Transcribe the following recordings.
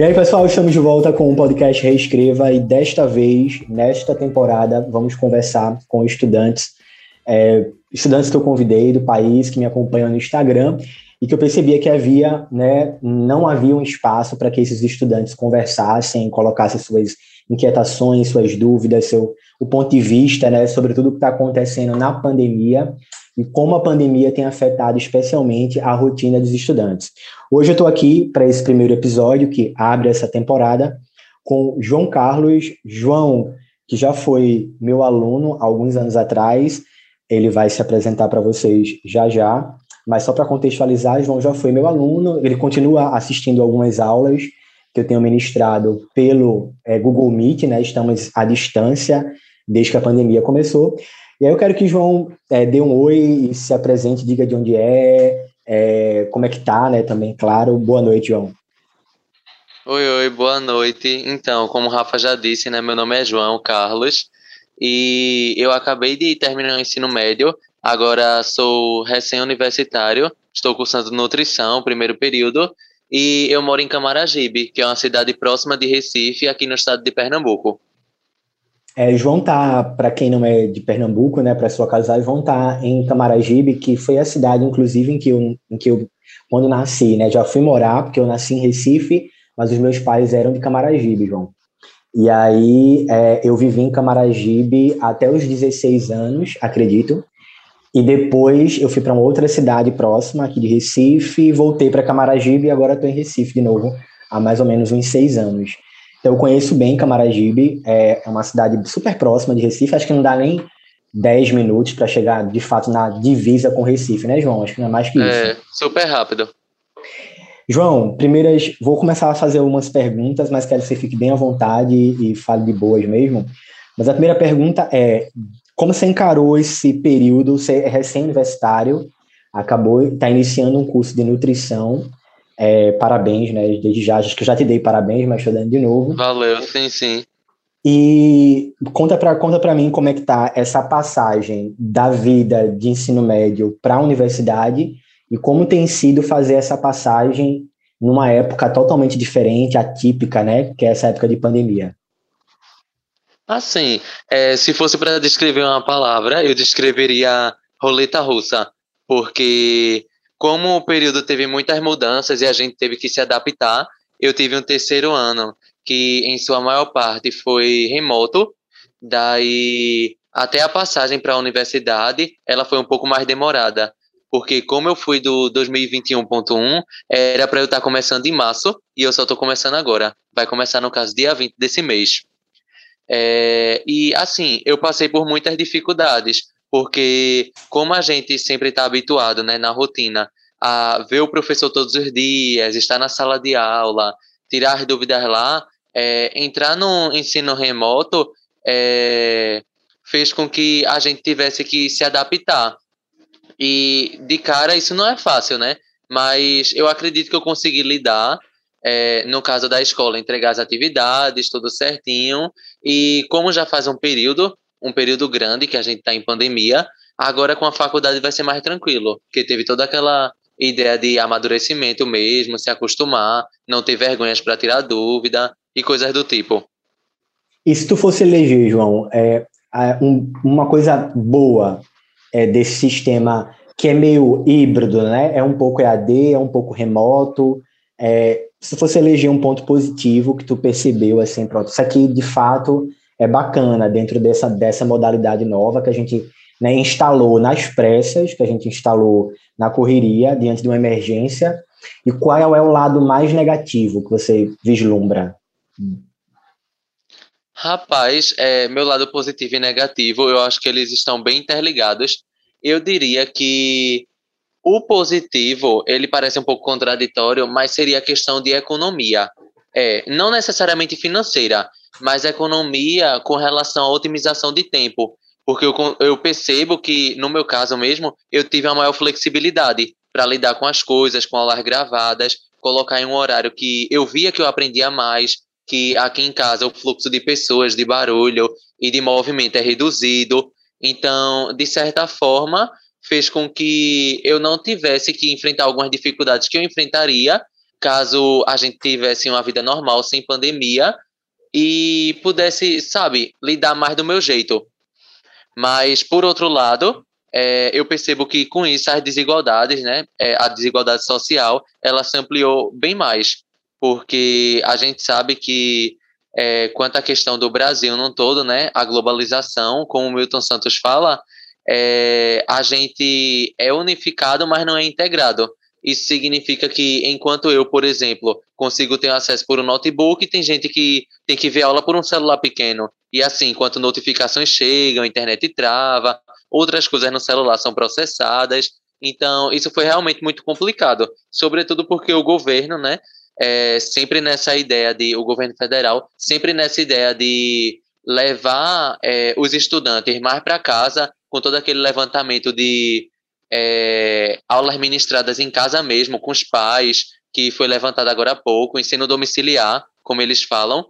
E aí, pessoal, estamos de volta com o podcast Reescreva e desta vez, nesta temporada, vamos conversar com estudantes, é, estudantes que eu convidei do país, que me acompanham no Instagram e que eu percebia que havia, né, não havia um espaço para que esses estudantes conversassem, colocassem suas inquietações, suas dúvidas, seu o ponto de vista, né, sobre tudo que está acontecendo na pandemia e como a pandemia tem afetado especialmente a rotina dos estudantes. Hoje eu estou aqui para esse primeiro episódio que abre essa temporada com João Carlos. João, que já foi meu aluno alguns anos atrás, ele vai se apresentar para vocês já já. Mas só para contextualizar, João já foi meu aluno, ele continua assistindo algumas aulas que eu tenho ministrado pelo é, Google Meet, né? Estamos à distância desde que a pandemia começou. E aí eu quero que João é, dê um oi e se apresente, diga de onde é, é, como é que tá, né? Também, claro. Boa noite, João. Oi, oi, boa noite. Então, como o Rafa já disse, né? Meu nome é João Carlos e eu acabei de terminar o ensino médio Agora sou recém-universitário, estou cursando nutrição, primeiro período, e eu moro em Camaragibe, que é uma cidade próxima de Recife, aqui no estado de Pernambuco. É, João tá, para quem não é de Pernambuco, né, para sua casa, João tá em Camaragibe, que foi a cidade, inclusive, em que eu, em que eu quando nasci, né, já fui morar, porque eu nasci em Recife, mas os meus pais eram de Camaragibe, João. E aí é, eu vivi em Camaragibe até os 16 anos, acredito, e depois eu fui para uma outra cidade próxima, aqui de Recife, voltei para Camaragibe e agora estou em Recife de novo, há mais ou menos uns seis anos. Então eu conheço bem Camaragibe, é uma cidade super próxima de Recife, acho que não dá nem 10 minutos para chegar de fato na divisa com Recife, né, João? Acho que não é mais que isso. É, super rápido. João, primeiras, vou começar a fazer umas perguntas, mas quero que você fique bem à vontade e fale de boas mesmo. Mas a primeira pergunta é: como você encarou esse período? Você é recém-universitário, acabou, está iniciando um curso de nutrição. É, parabéns, né? Desde já, acho que eu já te dei parabéns, mas estou dando de novo. Valeu, sim, sim. E conta para conta para mim como é que tá essa passagem da vida de ensino médio para a universidade e como tem sido fazer essa passagem numa época totalmente diferente, atípica, né? Que é essa época de pandemia. Assim, é, se fosse para descrever uma palavra, eu descreveria roleta russa, porque como o período teve muitas mudanças e a gente teve que se adaptar, eu tive um terceiro ano que, em sua maior parte, foi remoto, daí até a passagem para a universidade, ela foi um pouco mais demorada, porque como eu fui do 2021.1, era para eu estar tá começando em março e eu só estou começando agora. Vai começar, no caso, dia 20 desse mês. É, e assim, eu passei por muitas dificuldades, porque como a gente sempre está habituado né, na rotina a ver o professor todos os dias, estar na sala de aula, tirar as dúvidas lá, é, entrar no ensino remoto é, fez com que a gente tivesse que se adaptar. E de cara isso não é fácil, né? Mas eu acredito que eu consegui lidar é, no caso da escola, entregar as atividades, tudo certinho. E como já faz um período, um período grande que a gente está em pandemia, agora com a faculdade vai ser mais tranquilo, porque teve toda aquela ideia de amadurecimento mesmo, se acostumar, não ter vergonhas para tirar dúvida e coisas do tipo. E se tu fosse eleger, João, é, um, uma coisa boa é, desse sistema que é meio híbrido, né? É um pouco EAD, é um pouco remoto. É, se fosse eleger um ponto positivo que tu percebeu, assim, pronto, isso aqui de fato é bacana dentro dessa, dessa modalidade nova que a gente né, instalou nas pressas, que a gente instalou na correria, diante de uma emergência, e qual é o lado mais negativo que você vislumbra? Rapaz, é, meu lado positivo e negativo, eu acho que eles estão bem interligados. Eu diria que o positivo, ele parece um pouco contraditório, mas seria a questão de economia. É, não necessariamente financeira, mas economia com relação à otimização de tempo. Porque eu, eu percebo que, no meu caso mesmo, eu tive uma maior flexibilidade para lidar com as coisas, com aulas gravadas, colocar em um horário que eu via que eu aprendia mais, que aqui em casa o fluxo de pessoas, de barulho e de movimento é reduzido. Então, de certa forma, fez com que eu não tivesse que enfrentar algumas dificuldades que eu enfrentaria caso a gente tivesse uma vida normal, sem pandemia, e pudesse, sabe, lidar mais do meu jeito. Mas, por outro lado, é, eu percebo que com isso as desigualdades, né, é, a desigualdade social, ela se ampliou bem mais, porque a gente sabe que é, quanto à questão do Brasil no todo, né, a globalização, como o Milton Santos fala, é, a gente é unificado, mas não é integrado. Isso significa que, enquanto eu, por exemplo, consigo ter acesso por um notebook, tem gente que tem que ver aula por um celular pequeno. E assim, enquanto notificações chegam, a internet trava, outras coisas no celular são processadas. Então, isso foi realmente muito complicado. Sobretudo porque o governo, né, é, sempre nessa ideia de, o governo federal, sempre nessa ideia de levar é, os estudantes mais para casa, com todo aquele levantamento de é, aulas ministradas em casa mesmo, com os pais, que foi levantado agora há pouco, ensino domiciliar, como eles falam,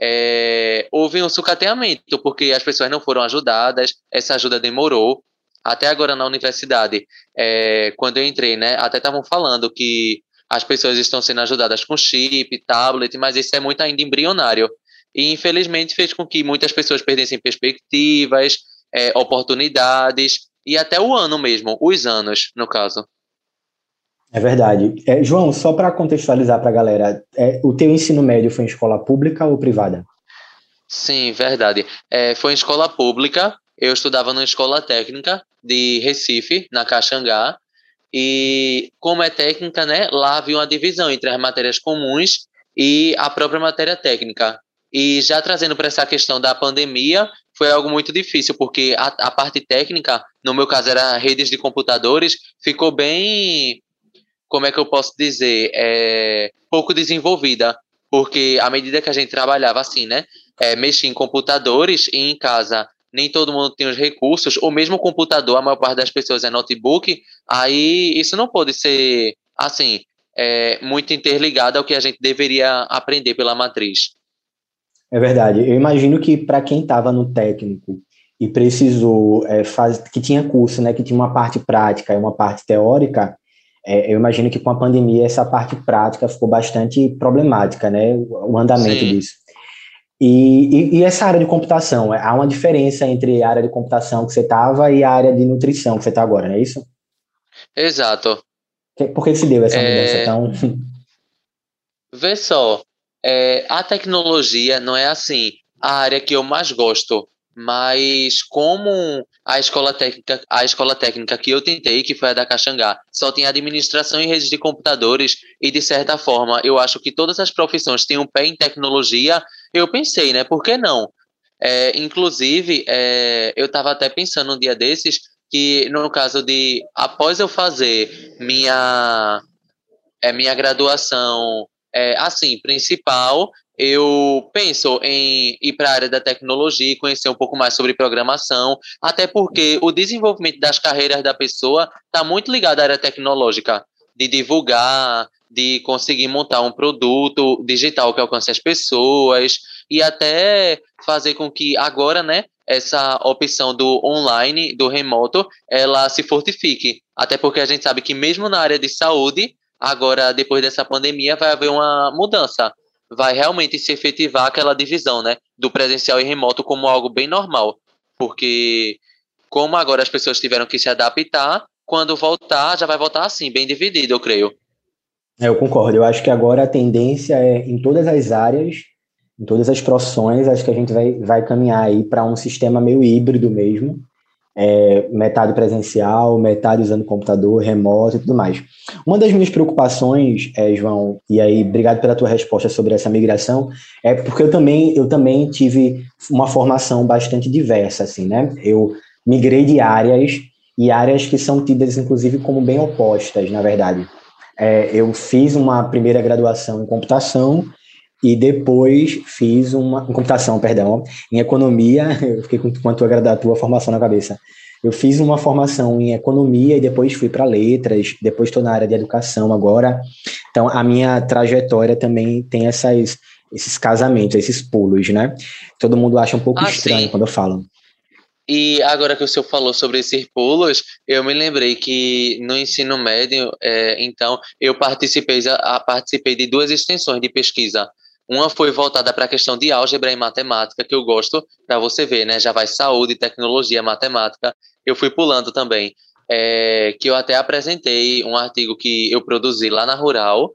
é, houve um sucateamento, porque as pessoas não foram ajudadas, essa ajuda demorou. Até agora na universidade, é, quando eu entrei, né, até estavam falando que as pessoas estão sendo ajudadas com chip, tablet, mas isso é muito ainda embrionário. E infelizmente fez com que muitas pessoas perdessem perspectivas, é, oportunidades, e até o ano mesmo, os anos, no caso. É verdade. É, João, só para contextualizar para a galera, é, o teu ensino médio foi em escola pública ou privada? Sim, verdade. É, foi em escola pública. Eu estudava numa escola técnica de Recife, na Caxangá. E como é técnica, né, lá havia uma divisão entre as matérias comuns e a própria matéria técnica. E já trazendo para essa questão da pandemia, foi algo muito difícil, porque a, a parte técnica, no meu caso era redes de computadores, ficou bem, como é que eu posso dizer, é, pouco desenvolvida, porque à medida que a gente trabalhava assim, né, é, mexia em computadores e em casa nem todo mundo tem os recursos, ou mesmo computador, a maior parte das pessoas é notebook, aí isso não pode ser, assim, é, muito interligado ao que a gente deveria aprender pela matriz. É verdade. Eu imagino que para quem estava no técnico e precisou é, fazer, que tinha curso, né, que tinha uma parte prática e uma parte teórica, é, eu imagino que com a pandemia essa parte prática ficou bastante problemática, né, o andamento Sim. disso. E, e, e, essa área de computação, há uma diferença entre a área de computação que você estava e a área de nutrição que você está agora, não é isso? Exato. Por que se deu essa mudança é... tão... Vê só, é, a tecnologia não é assim a área que eu mais gosto, mas como a escola técnica, a escola técnica que eu tentei, que foi a da Caxangá, só tem administração e redes de computadores e de certa forma eu acho que todas as profissões têm um pé em tecnologia, eu pensei, né? Por que não? É, inclusive, é, eu estava até pensando um dia desses que no caso de após eu fazer minha é, minha graduação é, assim, principal, eu penso em ir para a área da tecnologia e conhecer um pouco mais sobre programação, até porque o desenvolvimento das carreiras da pessoa está muito ligado à área tecnológica, de divulgar, de conseguir montar um produto digital que alcance as pessoas e até fazer com que agora, né, essa opção do online, do remoto, ela se fortifique. Até porque a gente sabe que mesmo na área de saúde, Agora, depois dessa pandemia, vai haver uma mudança. Vai realmente se efetivar aquela divisão, né? Do presencial e remoto como algo bem normal. Porque, como agora as pessoas tiveram que se adaptar, quando voltar, já vai voltar assim, bem dividido, eu creio. É, eu concordo. Eu acho que agora a tendência é, em todas as áreas, em todas as profissões, acho que a gente vai, vai caminhar aí para um sistema meio híbrido mesmo, é, metade presencial, metade usando computador, remoto e tudo mais. Uma das minhas preocupações, é, João, e aí obrigado pela tua resposta sobre essa migração, é porque eu também, eu também tive uma formação bastante diversa, assim, né? Eu migrei de áreas e áreas que são tidas, inclusive, como bem opostas, na verdade. É, eu fiz uma primeira graduação em computação e depois fiz uma em computação, perdão, em economia, eu fiquei com, com a tua, a tua formação na cabeça. Eu fiz uma formação em economia e depois fui para letras, depois estou na área de educação agora. Então, a minha trajetória também tem essas, esses casamentos, esses pulos, né? Todo mundo acha um pouco ah, estranho sim. quando eu falo. E agora que o senhor falou sobre esses pulos, eu me lembrei que no ensino médio, é, então, eu participei, a, participei de duas extensões de pesquisa. Uma foi voltada para a questão de álgebra e matemática, que eu gosto, para você ver, né? Já vai saúde, tecnologia, matemática. Eu fui pulando também. É, que eu até apresentei um artigo que eu produzi lá na Rural,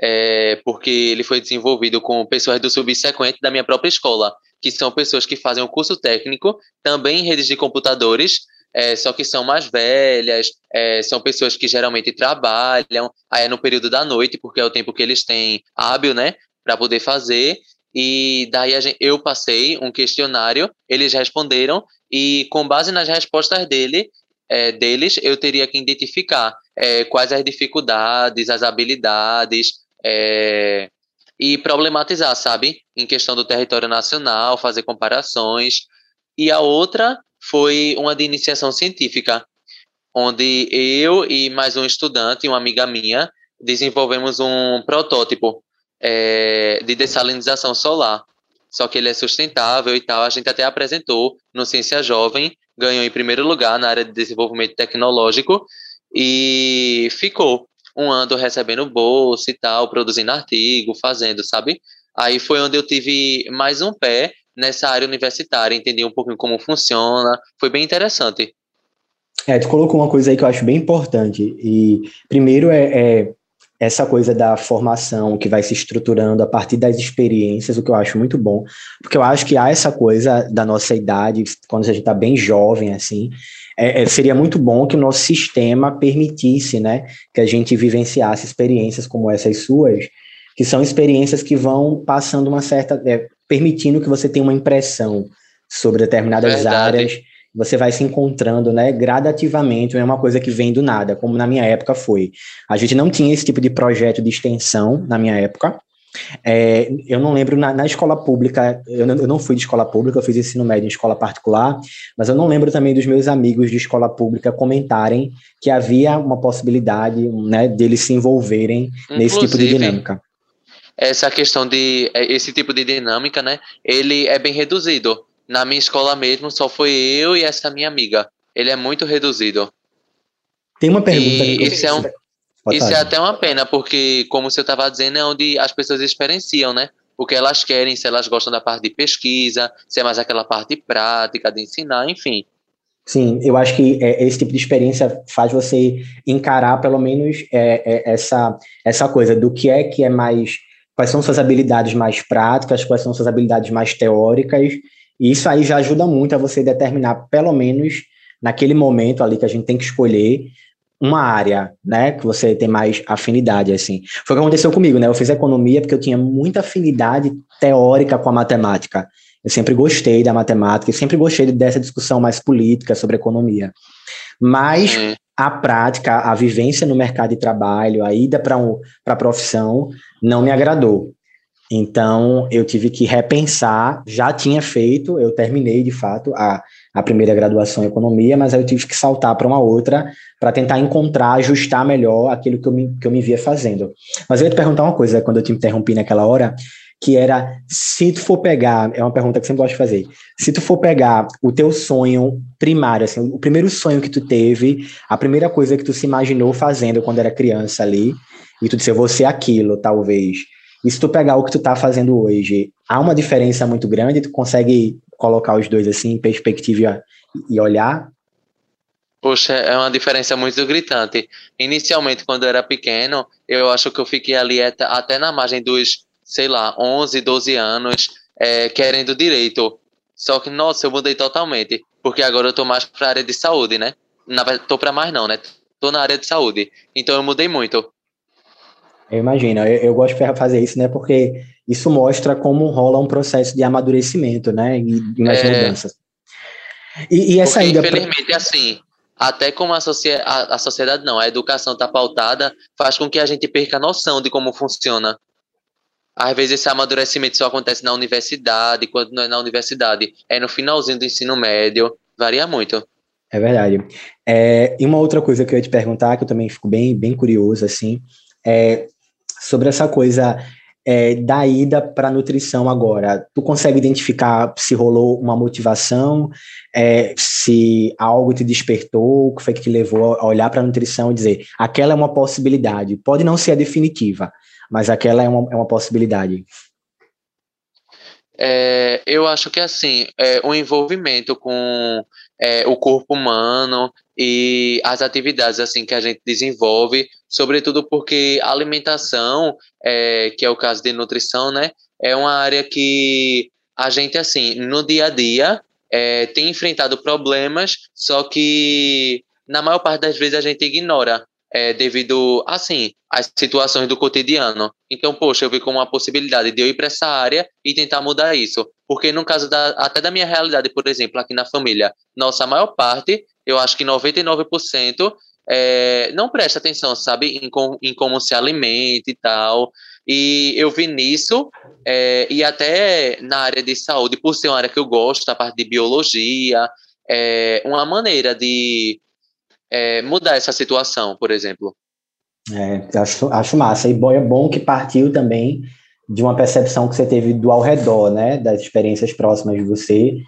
é, porque ele foi desenvolvido com pessoas do subsequente da minha própria escola, que são pessoas que fazem um curso técnico, também em redes de computadores, é, só que são mais velhas, é, são pessoas que geralmente trabalham, aí é no período da noite, porque é o tempo que eles têm hábil, né, para poder fazer. E daí gente, eu passei um questionário, eles responderam, e com base nas respostas dele, é, deles, eu teria que identificar é, quais as dificuldades, as habilidades, é, e problematizar, sabe? Em questão do território nacional, fazer comparações. E a outra foi uma de iniciação científica, onde eu e mais um estudante, uma amiga minha, desenvolvemos um protótipo é, de dessalinização solar. Só que ele é sustentável e tal. A gente até apresentou no Ciência Jovem, ganhou em primeiro lugar na área de desenvolvimento tecnológico e ficou um ano recebendo bolsa e tal, produzindo artigo, fazendo, sabe? Aí foi onde eu tive mais um pé nessa área universitária, entendi um pouquinho como funciona, foi bem interessante. É, tu colocou uma coisa aí que eu acho bem importante, e primeiro é, é essa coisa da formação que vai se estruturando a partir das experiências, o que eu acho muito bom, porque eu acho que há essa coisa da nossa idade, quando a gente está bem jovem, assim, é, é, seria muito bom que o nosso sistema permitisse, né, que a gente vivenciasse experiências como essas suas, que são experiências que vão passando uma certa, é, permitindo que você tenha uma impressão sobre determinadas Verdade. áreas, você vai se encontrando, né, gradativamente, não é uma coisa que vem do nada, como na minha época foi. A gente não tinha esse tipo de projeto de extensão na minha época, é, eu não lembro, na, na escola pública, eu não, eu não, fui de escola pública, eu fiz ensino médio em escola particular, mas eu não lembro também dos meus amigos de escola pública comentarem que havia uma possibilidade né, deles se envolverem Inclusive, nesse tipo de dinâmica. Essa questão de é, esse tipo de dinâmica, né? Ele é bem reduzido. Na minha escola mesmo, só foi eu e essa minha amiga. Ele é muito reduzido. Tem uma pergunta. E esse é um, isso é até uma pena, porque, como você estava dizendo, é onde as pessoas experienciam, né? O que elas querem, se elas gostam da parte de pesquisa, se é mais aquela parte prática, de ensinar, enfim. Sim, eu acho que é, esse tipo de experiência faz você encarar, pelo menos, é, é, essa, essa coisa do que é que é mais. Quais são suas habilidades mais práticas, quais são suas habilidades mais teóricas, e isso aí já ajuda muito a você determinar, pelo menos naquele momento ali que a gente tem que escolher, uma área, né, que você tem mais afinidade, assim. Foi o que aconteceu comigo, né? Eu fiz economia porque eu tinha muita afinidade teórica com a matemática. Eu sempre gostei da matemática e sempre gostei dessa discussão mais política sobre economia. Mas uhum. a prática, a vivência no mercado de trabalho, a ida para um, a profissão, não me agradou. Então, eu tive que repensar. Já tinha feito, eu terminei de fato a, a primeira graduação em economia, mas aí eu tive que saltar para uma outra para tentar encontrar, ajustar melhor aquilo que eu, me, que eu me via fazendo. Mas eu ia te perguntar uma coisa quando eu te interrompi naquela hora, que era se tu for pegar, é uma pergunta que eu sempre gosto de fazer, se tu for pegar o teu sonho primário, assim, o primeiro sonho que tu teve, a primeira coisa que tu se imaginou fazendo quando era criança ali, e tu disse, eu vou ser aquilo, talvez. E se tu pegar o que tu tá fazendo hoje, há uma diferença muito grande, tu consegue colocar os dois assim em perspectiva e olhar? Poxa, é uma diferença muito gritante. Inicialmente, quando eu era pequeno, eu acho que eu fiquei ali até na margem dos, sei lá, 11, 12 anos, é, querendo direito. Só que, nossa, eu mudei totalmente. Porque agora eu tô mais pra área de saúde, né? Na tô pra mais não, né? Tô na área de saúde. Então eu mudei muito. Eu imagino. Eu, eu gosto de fazer isso, né? Porque isso mostra como rola um processo de amadurecimento, né? E de mais é... mudanças. E, e essa Porque, ida infelizmente, pra... assim, até como a, a, a sociedade não, a educação está pautada, faz com que a gente perca a noção de como funciona. Às vezes esse amadurecimento só acontece na universidade, quando não é na universidade, é no finalzinho do ensino médio, varia muito. É verdade. É, e uma outra coisa que eu ia te perguntar, que eu também fico bem, bem curioso, assim, é sobre essa coisa é, da ida para nutrição agora, tu consegue identificar se rolou uma motivação, é, se algo te despertou, o que foi que te levou a olhar para a nutrição e dizer, aquela é uma possibilidade, pode não ser a definitiva, mas aquela é uma, é uma possibilidade. É, eu acho que assim, é, o envolvimento com é, o corpo humano e as atividades assim que a gente desenvolve, sobretudo porque a alimentação, é, que é o caso de nutrição, né, é uma área que a gente assim no dia a dia é, tem enfrentado problemas, só que na maior parte das vezes a gente ignora é, devido, assim, às situações do cotidiano. Então, poxa, eu vi como uma possibilidade de eu ir para essa área e tentar mudar isso. Porque no caso da, até da minha realidade, por exemplo, aqui na família, nossa maior parte, eu acho que 99%, é, não presta atenção, sabe, em, com, em como se alimenta e tal. E eu vi nisso, é, e até na área de saúde, por ser uma área que eu gosto, a parte de biologia, é uma maneira de é, mudar essa situação, por exemplo. É, acho, acho massa. E é bom que partiu também de uma percepção que você teve do ao redor, né, das experiências próximas de você.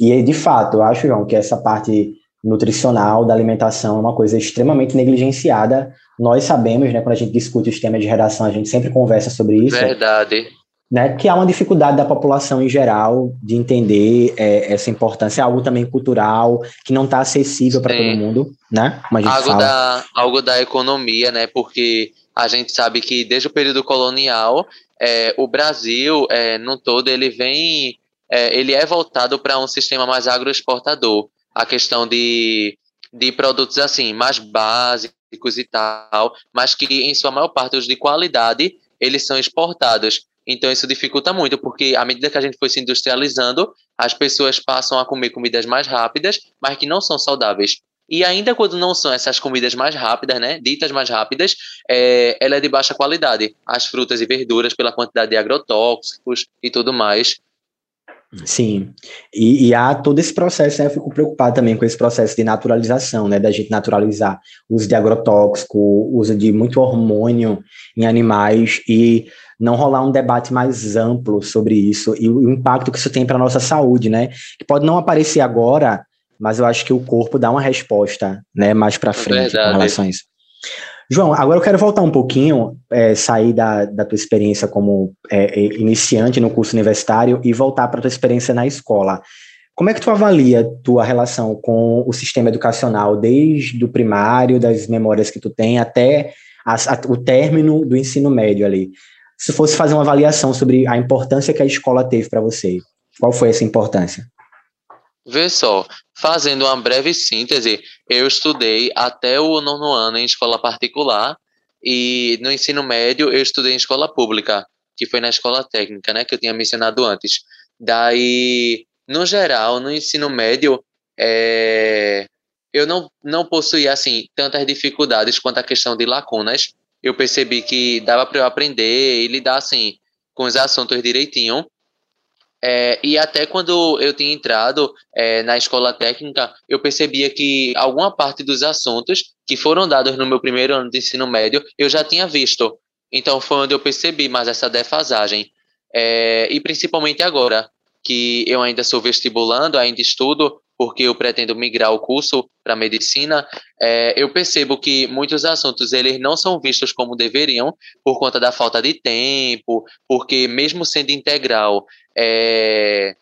E, de fato, eu acho, João, que essa parte nutricional da alimentação é uma coisa extremamente negligenciada. Nós sabemos, né, quando a gente discute os temas de redação, a gente sempre conversa sobre isso. Verdade né, que há uma dificuldade da população em geral de entender é, essa importância, é algo também cultural, que não está acessível para todo mundo, né? algo, fala. Da, algo da economia, né? Porque a gente sabe que desde o período colonial, é, o Brasil, é, no todo, ele vem, é, ele é voltado para um sistema mais agroexportador. A questão de, de produtos assim, mais básicos e tal, mas que em sua maior parte os de qualidade, eles são exportados. Então isso dificulta muito, porque à medida que a gente foi se industrializando, as pessoas passam a comer comidas mais rápidas, mas que não são saudáveis. E ainda quando não são essas comidas mais rápidas, né, ditas mais rápidas, é, ela é de baixa qualidade. As frutas e verduras, pela quantidade de agrotóxicos e tudo mais. Sim, e, e, há todo esse processo, né? Eu fico preocupado também com esse processo de naturalização, né? Da gente naturalizar o uso de agrotóxico, uso de muito hormônio em animais e não rolar um debate mais amplo sobre isso e o impacto que isso tem para a nossa saúde, né? Que pode não aparecer agora, mas eu acho que o corpo dá uma resposta, né? Mais para frente é com relação a isso. João, agora eu quero voltar um pouquinho, é, sair da, da tua experiência como é, é iniciante no curso universitário e voltar para a tua experiência na escola. Como é que tu avalia tua relação com o sistema educacional, desde o primário, das memórias que tu tem, até a, a, o término do ensino médio ali? Se fosse fazer uma avaliação sobre a importância que a escola teve para você, qual foi essa importância? Vê só, fazendo uma breve síntese, eu estudei até o nono ano em escola particular e no ensino médio eu estudei em escola pública, que foi na escola técnica, né, que eu tinha mencionado antes. Daí, no geral, no ensino médio, é, eu não, não possuía, assim, tantas dificuldades quanto a questão de lacunas. Eu percebi que dava para eu aprender e lidar, assim, com os assuntos direitinho. É, e até quando eu tinha entrado é, na escola técnica, eu percebia que alguma parte dos assuntos que foram dados no meu primeiro ano de ensino médio eu já tinha visto. Então foi onde eu percebi mais essa defasagem. É, e principalmente agora, que eu ainda sou vestibulando, ainda estudo, porque eu pretendo migrar o curso para medicina, é, eu percebo que muitos assuntos eles não são vistos como deveriam por conta da falta de tempo, porque mesmo sendo integral, é,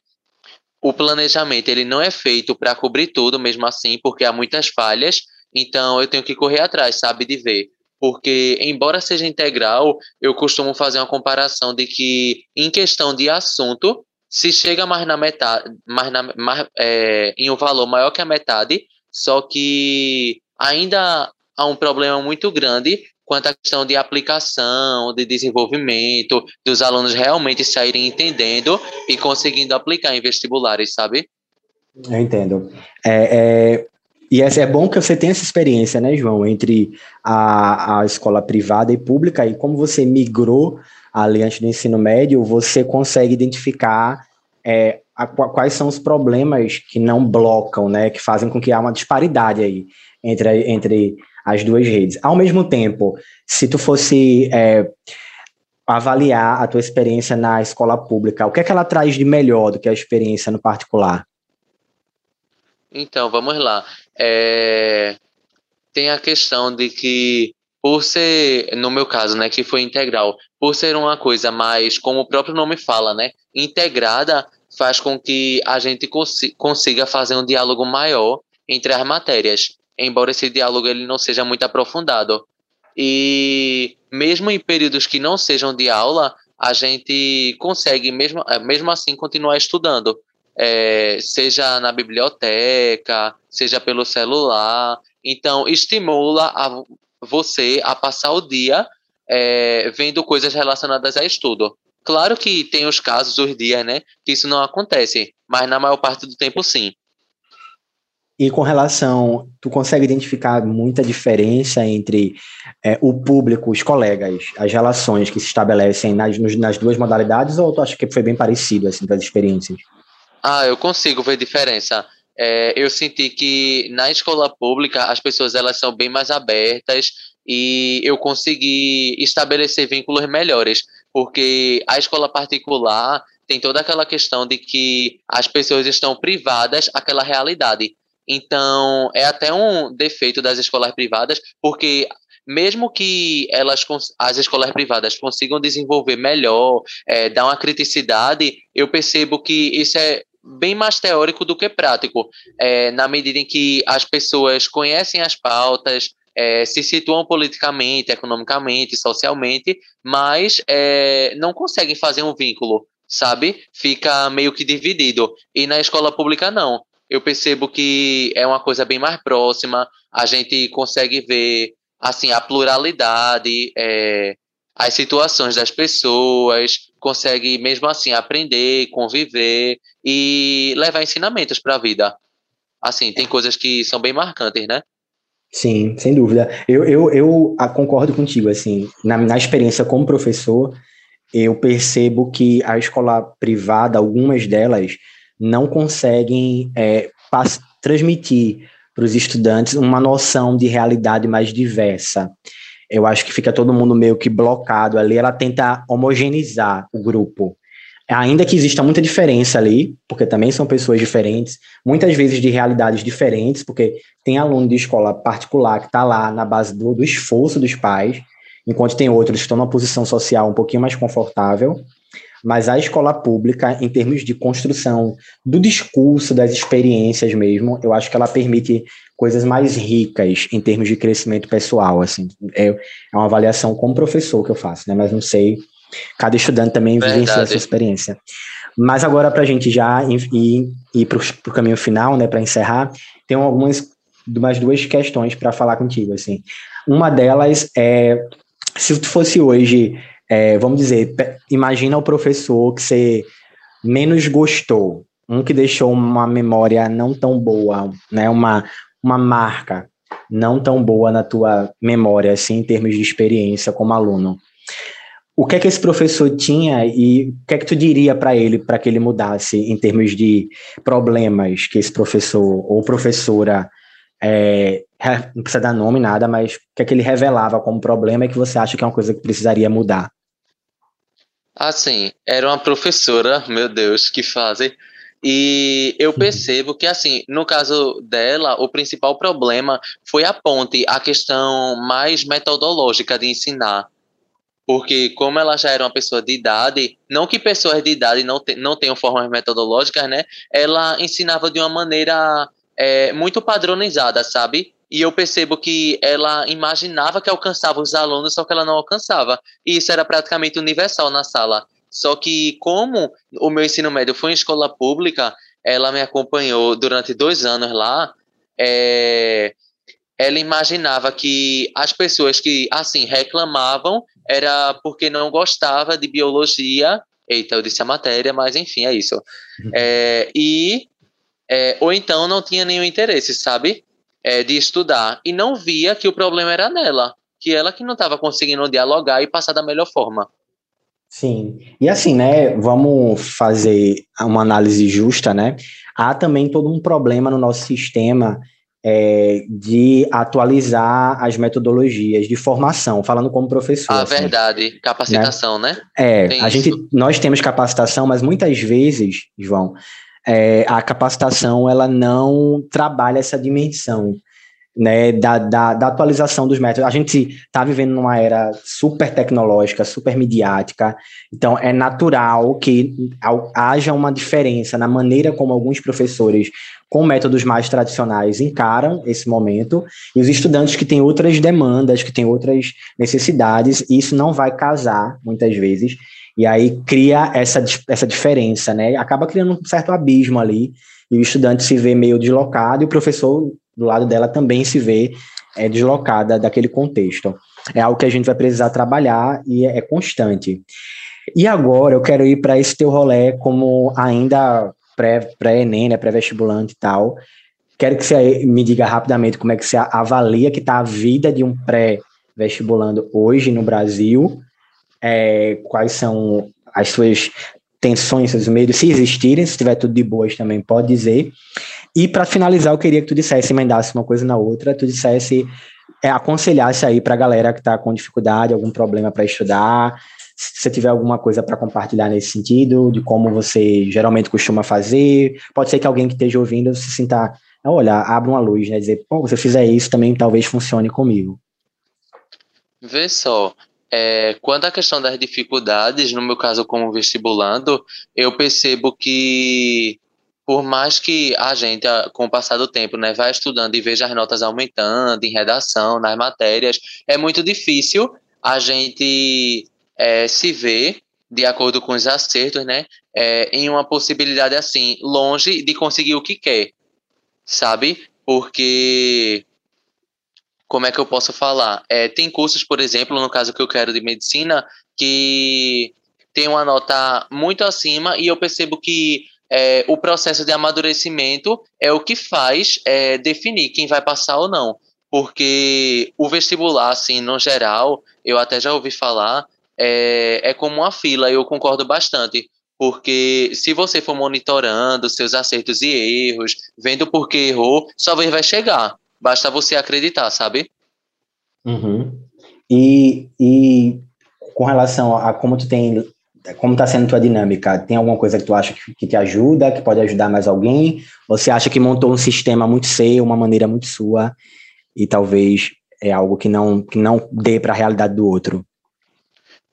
o planejamento ele não é feito para cobrir tudo, mesmo assim, porque há muitas falhas. Então eu tenho que correr atrás, sabe, de ver. Porque, embora seja integral, eu costumo fazer uma comparação de que, em questão de assunto, se chega mais na metade, mais na, mais, é, em um valor maior que a metade, só que ainda há um problema muito grande quanto à questão de aplicação, de desenvolvimento, dos alunos realmente saírem entendendo e conseguindo aplicar em vestibulares, sabe? Eu entendo. É, é, e é bom que você tenha essa experiência, né, João, entre a, a escola privada e pública, e como você migrou ali antes do ensino médio, você consegue identificar é, a, quais são os problemas que não blocam, né, que fazem com que há uma disparidade aí entre, entre as duas redes. Ao mesmo tempo, se tu fosse é, avaliar a tua experiência na escola pública, o que é que ela traz de melhor do que a experiência no particular? Então, vamos lá. É... Tem a questão de que, por ser, no meu caso, né, que foi integral, por ser uma coisa mais, como o próprio nome fala, né, integrada, faz com que a gente consiga fazer um diálogo maior entre as matérias, embora esse diálogo ele não seja muito aprofundado. E mesmo em períodos que não sejam de aula, a gente consegue, mesmo, mesmo assim, continuar estudando. É, seja na biblioteca, seja pelo celular. Então, estimula a você a passar o dia é, vendo coisas relacionadas a estudo. Claro que tem os casos, os dias, né, que isso não acontece, mas na maior parte do tempo, sim. E com relação, tu consegue identificar muita diferença entre é, o público, os colegas, as relações que se estabelecem nas, nas duas modalidades, ou tu acha que foi bem parecido, assim, das experiências? Ah, eu consigo ver diferença. É, eu senti que na escola pública as pessoas elas são bem mais abertas e eu consegui estabelecer vínculos melhores, porque a escola particular tem toda aquela questão de que as pessoas estão privadas daquela realidade. Então, é até um defeito das escolas privadas, porque mesmo que elas as escolas privadas consigam desenvolver melhor, é, dar uma criticidade, eu percebo que isso é bem mais teórico do que prático, é, na medida em que as pessoas conhecem as pautas, é, se situam politicamente, economicamente, socialmente, mas é, não conseguem fazer um vínculo, sabe? Fica meio que dividido. E na escola pública, não eu percebo que é uma coisa bem mais próxima, a gente consegue ver assim a pluralidade, é, as situações das pessoas, consegue mesmo assim aprender, conviver e levar ensinamentos para a vida. Assim, tem coisas que são bem marcantes, né? Sim, sem dúvida. Eu, eu, eu concordo contigo, assim, na, na experiência como professor, eu percebo que a escola privada, algumas delas, não conseguem é, transmitir para os estudantes uma noção de realidade mais diversa. Eu acho que fica todo mundo meio que blocado ali. Ela tenta homogeneizar o grupo. Ainda que exista muita diferença ali, porque também são pessoas diferentes, muitas vezes de realidades diferentes, porque tem aluno de escola particular que está lá na base do, do esforço dos pais, enquanto tem outros que estão numa posição social um pouquinho mais confortável. Mas a escola pública, em termos de construção do discurso, das experiências mesmo, eu acho que ela permite coisas mais ricas em termos de crescimento pessoal, assim, é, é uma avaliação como professor que eu faço, né, mas não sei, cada estudante também vivencia essa experiência. Mas agora, para a gente já ir, ir, ir para o caminho final, né, para encerrar, tem algumas umas duas questões para falar contigo, assim. Uma delas é, se tu fosse hoje é, vamos dizer, imagina o professor que você menos gostou, um que deixou uma memória não tão boa, né, uma, uma marca não tão boa na tua memória, assim, em termos de experiência como aluno. O que é que esse professor tinha e o que é que tu diria para ele para que ele mudasse em termos de problemas que esse professor ou professora é, não precisa dar nome nada, mas o que é que ele revelava como problema e que você acha que é uma coisa que precisaria mudar? Assim, era uma professora, meu Deus, que fase. E eu uhum. percebo que, assim, no caso dela, o principal problema foi a ponte, a questão mais metodológica de ensinar. Porque, como ela já era uma pessoa de idade, não que pessoas de idade não, te, não tenham formas metodológicas, né? Ela ensinava de uma maneira é, muito padronizada, sabe? e eu percebo que ela imaginava que alcançava os alunos, só que ela não alcançava. E isso era praticamente universal na sala. Só que, como o meu ensino médio foi em escola pública, ela me acompanhou durante dois anos lá. É, ela imaginava que as pessoas que, assim, reclamavam era porque não gostava de biologia. Eita, eu disse a matéria, mas enfim, é isso. Uhum. É, e. É, ou então não tinha nenhum interesse, sabe? é, de estudar e não via que o problema era nela, que ela que não estava conseguindo dialogar e passar da melhor forma. Sim, e assim, né, vamos fazer uma análise justa, né? Há também todo um problema no nosso sistema é, de atualizar as metodologias de formação, falando como professor. Ah, assim, verdade, capacitação, né? né? É, Tem a isso. gente, nós temos capacitação, mas muitas vezes, João, é, a capacitação ela não trabalha essa dimensão né, da, da, da, atualização dos métodos. A gente está vivendo numa era super tecnológica, super midiática, então é natural que haja uma diferença na maneira como alguns professores com métodos mais tradicionais encaram esse momento e os estudantes que têm outras demandas, que têm outras necessidades, isso não vai casar muitas vezes. E aí cria essa, essa diferença, né? Acaba criando um certo abismo ali, e o estudante se vê meio deslocado, e o professor do lado dela também se vê é, deslocada daquele contexto. É algo que a gente vai precisar trabalhar e é, é constante. E agora eu quero ir para esse teu rolê como ainda pré-ENEM, né, pré-vestibulante e tal. Quero que você me diga rapidamente como é que você avalia que está a vida de um pré-vestibulando hoje no Brasil, é, quais são as suas tensões, seus medos, se existirem, se tiver tudo de boas também pode dizer. E para finalizar, eu queria que tu dissesse, emendasse uma coisa na outra, tu dissesse, é, aconselhasse aí para a galera que está com dificuldade, algum problema para estudar, se você tiver alguma coisa para compartilhar nesse sentido, de como você geralmente costuma fazer, pode ser que alguém que esteja ouvindo se sinta, olha, abra uma luz, né, dizer, pô, se eu fizer isso também talvez funcione comigo. Vê só, é, quando a questão das dificuldades, no meu caso como vestibulando, eu percebo que por mais que a gente, com o passar do tempo, né, vai estudando e veja as notas aumentando em redação, nas matérias, é muito difícil a gente é, se ver, de acordo com os acertos, né, é, em uma possibilidade assim, longe de conseguir o que quer, sabe? Porque como é que eu posso falar? É, tem cursos, por exemplo, no caso que eu quero de medicina, que tem uma nota muito acima e eu percebo que é, o processo de amadurecimento é o que faz é, definir quem vai passar ou não. Porque o vestibular, assim, no geral, eu até já ouvi falar, é, é como uma fila, eu concordo bastante. Porque se você for monitorando seus acertos e erros, vendo por que errou, sua vez vai chegar. Basta você acreditar, sabe? Uhum. E, e com relação a como tu tem como está sendo tua dinâmica? Tem alguma coisa que tu acha que, que, te ajuda, que pode ajudar mais alguém? Você acha que montou um sistema muito seu, uma maneira muito sua, e talvez é algo que não, que não dê para a realidade do outro?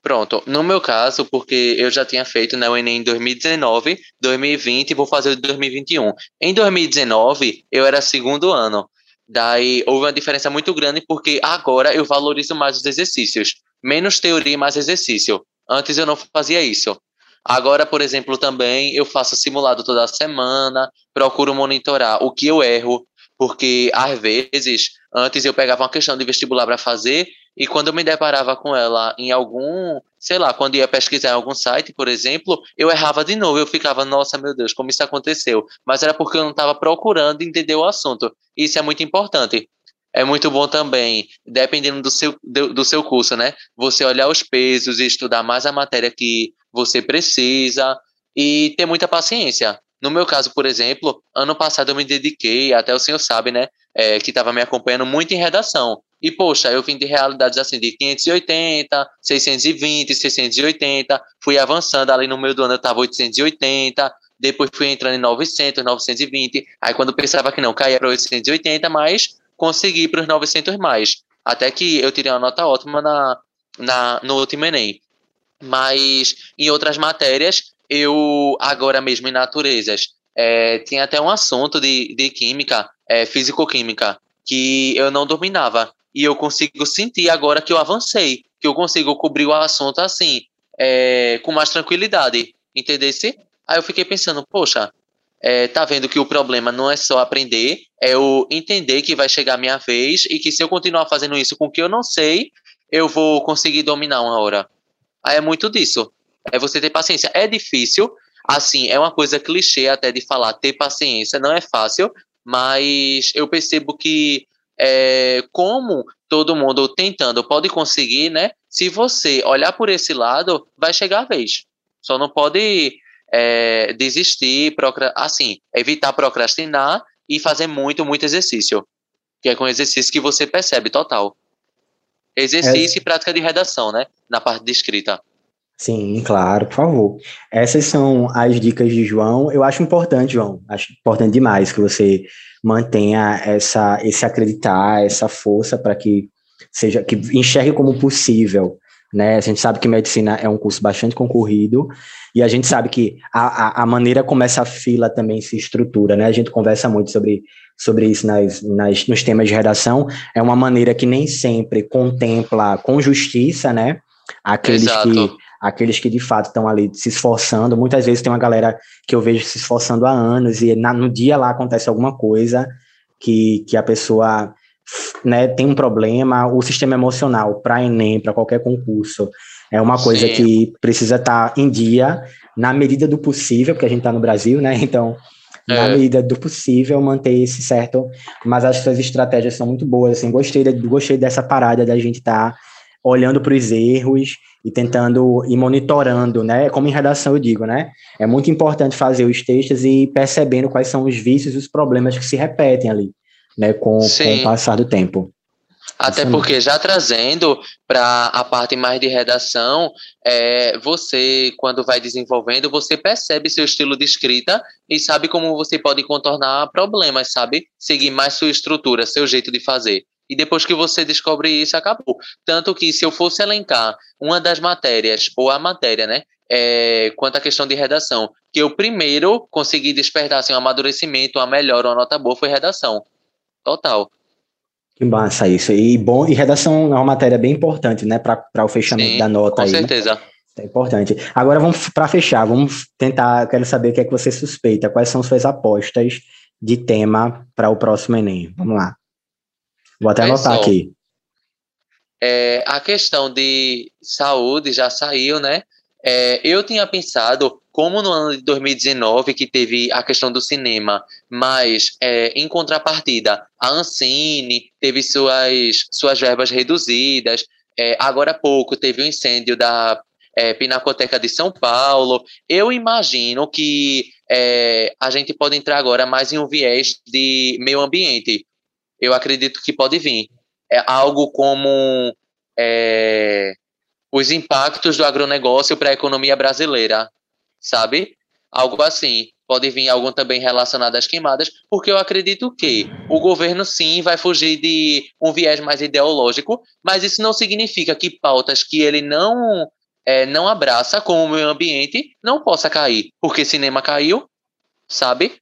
Pronto, no meu caso, porque eu já tinha feito né, o Enem em 2019, 2020 e vou fazer o de 2021. Em 2019, eu era segundo ano. Daí houve uma diferença muito grande porque agora eu valorizo mais os exercícios. Menos teoria e mais exercício. Antes eu não fazia isso. Agora, por exemplo, também eu faço simulado toda semana, procuro monitorar o que eu erro, porque às vezes, antes eu pegava uma questão de vestibular para fazer, e quando eu me deparava com ela em algum, sei lá, quando ia pesquisar em algum site, por exemplo, eu errava de novo, eu ficava, nossa, meu Deus, como isso aconteceu? Mas era porque eu não estava procurando entender o assunto. Isso é muito importante é muito bom também, dependendo do seu, do, do, seu curso, né? Você olhar os pesos e estudar mais a matéria que você precisa e ter muita paciência. No meu caso, por exemplo, ano passado eu me dediquei, até o senhor sabe, né? É, que estava me acompanhando muito em redação. E, poxa, eu vim de realidades assim, de 580, 620, 680, fui avançando, ali no meio do ano eu estava 880, depois fui entrando em 900, 920, aí quando pensava que não, caía para 880, mas consegui para os 900 mais. Até que eu tirei uma nota ótima na, na, no último Enem. Mas em outras matérias, eu, agora mesmo em naturezas, é, tinha até um assunto de, de química, é, físico-química, que eu não dominava. E eu consigo sentir agora que eu avancei, que eu consigo cobrir o assunto assim, é, com mais tranquilidade. Entendesse? Aí eu fiquei pensando, poxa, é, tá vendo que o problema não é só aprender, é o entender que vai chegar a minha vez e que se eu continuar fazendo isso com o que eu não sei, eu vou conseguir dominar uma hora. Aí é muito disso. É você ter paciência. É difícil, assim, é uma coisa clichê até de falar ter paciência, não é fácil, mas eu percebo que é, como todo mundo tentando pode conseguir, né? Se você olhar por esse lado, vai chegar a vez. Só não pode é, desistir, procra assim, evitar procrastinar e fazer muito, muito exercício. que é com exercício que você percebe total. Exercício é... e prática de redação, né? Na parte de escrita. Sim, claro, por favor. Essas são as dicas de João. Eu acho importante, João. Acho importante demais que você mantenha essa, esse acreditar, essa força para que seja que enxergue como possível. Né? A gente sabe que medicina é um curso bastante concorrido e a gente sabe que a, a, a maneira como essa fila também se estrutura, né? A gente conversa muito sobre, sobre isso nas, nas, nos temas de redação. É uma maneira que nem sempre contempla com justiça, né? Aqueles Exato. que aqueles que de fato estão ali se esforçando. Muitas vezes tem uma galera que eu vejo se esforçando há anos e na, no dia lá acontece alguma coisa que, que a pessoa né, tem um problema. O sistema emocional para Enem, para qualquer concurso, é uma coisa Sim. que precisa estar tá em dia na medida do possível, porque a gente está no Brasil, né? Então, na é. medida do possível, manter esse certo. Mas acho que as estratégias são muito boas. Assim, gostei, de, gostei dessa parada da gente estar tá olhando para os erros e tentando e monitorando, né? Como em redação eu digo, né? É muito importante fazer os textos e percebendo quais são os vícios e os problemas que se repetem ali, né? Com, com o passar do tempo. Até porque já trazendo para a parte mais de redação, é, você, quando vai desenvolvendo, você percebe seu estilo de escrita e sabe como você pode contornar problemas, sabe? Seguir mais sua estrutura, seu jeito de fazer. E depois que você descobre isso, acabou. Tanto que se eu fosse elencar uma das matérias, ou a matéria, né? É, quanto à questão de redação, que eu primeiro consegui despertar assim, um amadurecimento, uma melhora, uma nota boa, foi redação. Total. Que massa isso. E bom, e redação é uma matéria bem importante, né, para o fechamento Sim, da nota com aí. Com né? certeza. Né? É importante. Agora vamos para fechar, vamos tentar, quero saber o que é que você suspeita, quais são suas apostas de tema para o próximo ENEM. Vamos lá. Vou até anotar aqui. É, a questão de saúde já saiu, né? É, eu tinha pensado, como no ano de 2019, que teve a questão do cinema, mas é, em contrapartida, a Ancine teve suas, suas verbas reduzidas. É, agora há pouco teve o um incêndio da é, Pinacoteca de São Paulo. Eu imagino que é, a gente pode entrar agora mais em um viés de meio ambiente, eu acredito que pode vir. É algo como é, os impactos do agronegócio para a economia brasileira, sabe? Algo assim. Pode vir algo também relacionado às queimadas, porque eu acredito que o governo sim vai fugir de um viés mais ideológico, mas isso não significa que pautas que ele não é, não abraça, como o meio ambiente, não possa cair, porque cinema caiu, sabe?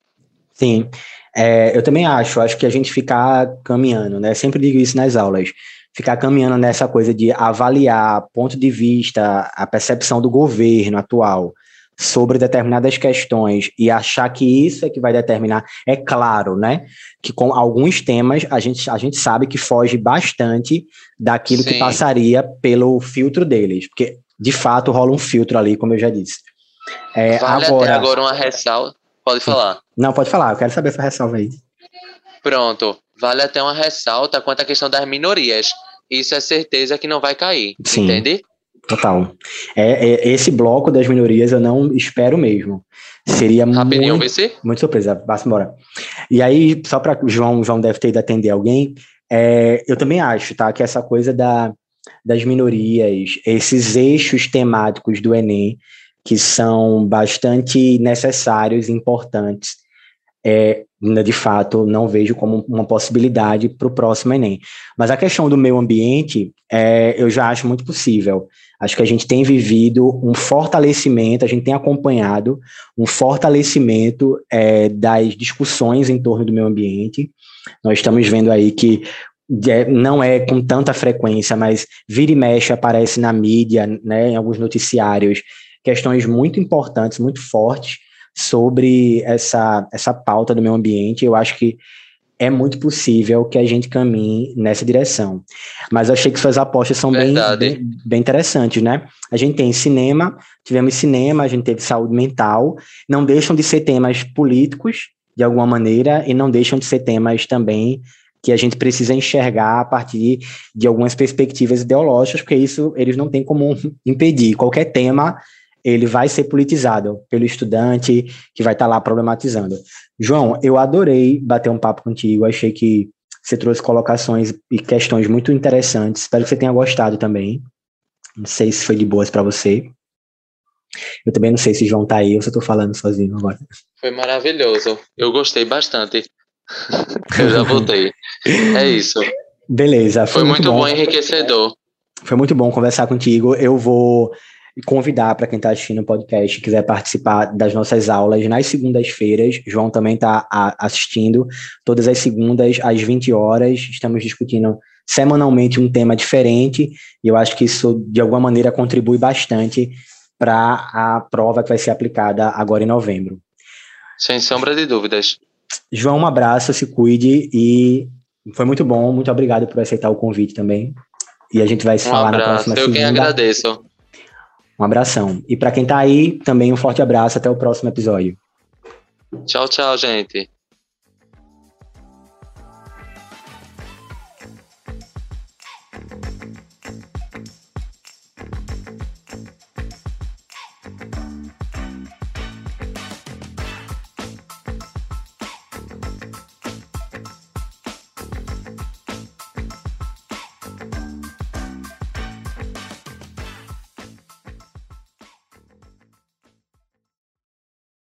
Sim. É, eu também acho, acho que a gente ficar caminhando, né? Sempre digo isso nas aulas, ficar caminhando nessa coisa de avaliar ponto de vista, a percepção do governo atual sobre determinadas questões e achar que isso é que vai determinar. É claro, né? Que com alguns temas a gente, a gente sabe que foge bastante daquilo Sim. que passaria pelo filtro deles, porque de fato rola um filtro ali, como eu já disse. É, vale agora, até agora uma ressalva Pode falar. Não, pode falar, eu quero saber essa ressalva aí. Pronto. Vale até uma ressalta quanto à questão das minorias. Isso é certeza que não vai cair. Sim. Entende? Total. É, é, esse bloco das minorias eu não espero mesmo. Seria Rapidinho, muito, VC? muito surpresa. Vá embora. E aí, só para João, João deve ter ido atender alguém, é, eu também acho, tá, que essa coisa da, das minorias, esses eixos temáticos do Enem, que são bastante necessários e importantes. É, de fato, não vejo como uma possibilidade para o próximo Enem. Mas a questão do meio ambiente, é, eu já acho muito possível. Acho que a gente tem vivido um fortalecimento, a gente tem acompanhado um fortalecimento é, das discussões em torno do meio ambiente. Nós estamos vendo aí que é, não é com tanta frequência, mas vira e mexe aparece na mídia, né, em alguns noticiários, questões muito importantes, muito fortes sobre essa, essa pauta do meio ambiente. Eu acho que é muito possível que a gente caminhe nessa direção. Mas eu achei que suas apostas são bem, bem, bem, interessantes, né? A gente tem cinema, tivemos cinema, a gente teve saúde mental, não deixam de ser temas políticos, de alguma maneira, e não deixam de ser temas também que a gente precisa enxergar a partir de algumas perspectivas ideológicas, porque isso eles não têm como impedir. Qualquer tema ele vai ser politizado pelo estudante que vai estar tá lá problematizando. João, eu adorei bater um papo contigo, achei que Você trouxe colocações e questões muito interessantes. Espero que você tenha gostado também. Não sei se foi de boas para você. Eu também não sei se João tá aí ou se eu tô falando sozinho agora. Foi maravilhoso. Eu gostei bastante. eu já voltei. É isso. Beleza. Foi, foi muito, muito bom, bom enriquecedor. Foi muito bom conversar contigo. Eu vou convidar para quem está assistindo o podcast e quiser participar das nossas aulas nas segundas-feiras. João também está assistindo todas as segundas às 20 horas. Estamos discutindo semanalmente um tema diferente e eu acho que isso de alguma maneira contribui bastante para a prova que vai ser aplicada agora em novembro. Sem sombra de dúvidas. João, um abraço, se cuide e foi muito bom. Muito obrigado por aceitar o convite também. E a gente vai se um falar abraço. na próxima Eu segunda. Eu quem agradeço. Um abração. E para quem está aí, também um forte abraço. Até o próximo episódio. Tchau, tchau, gente.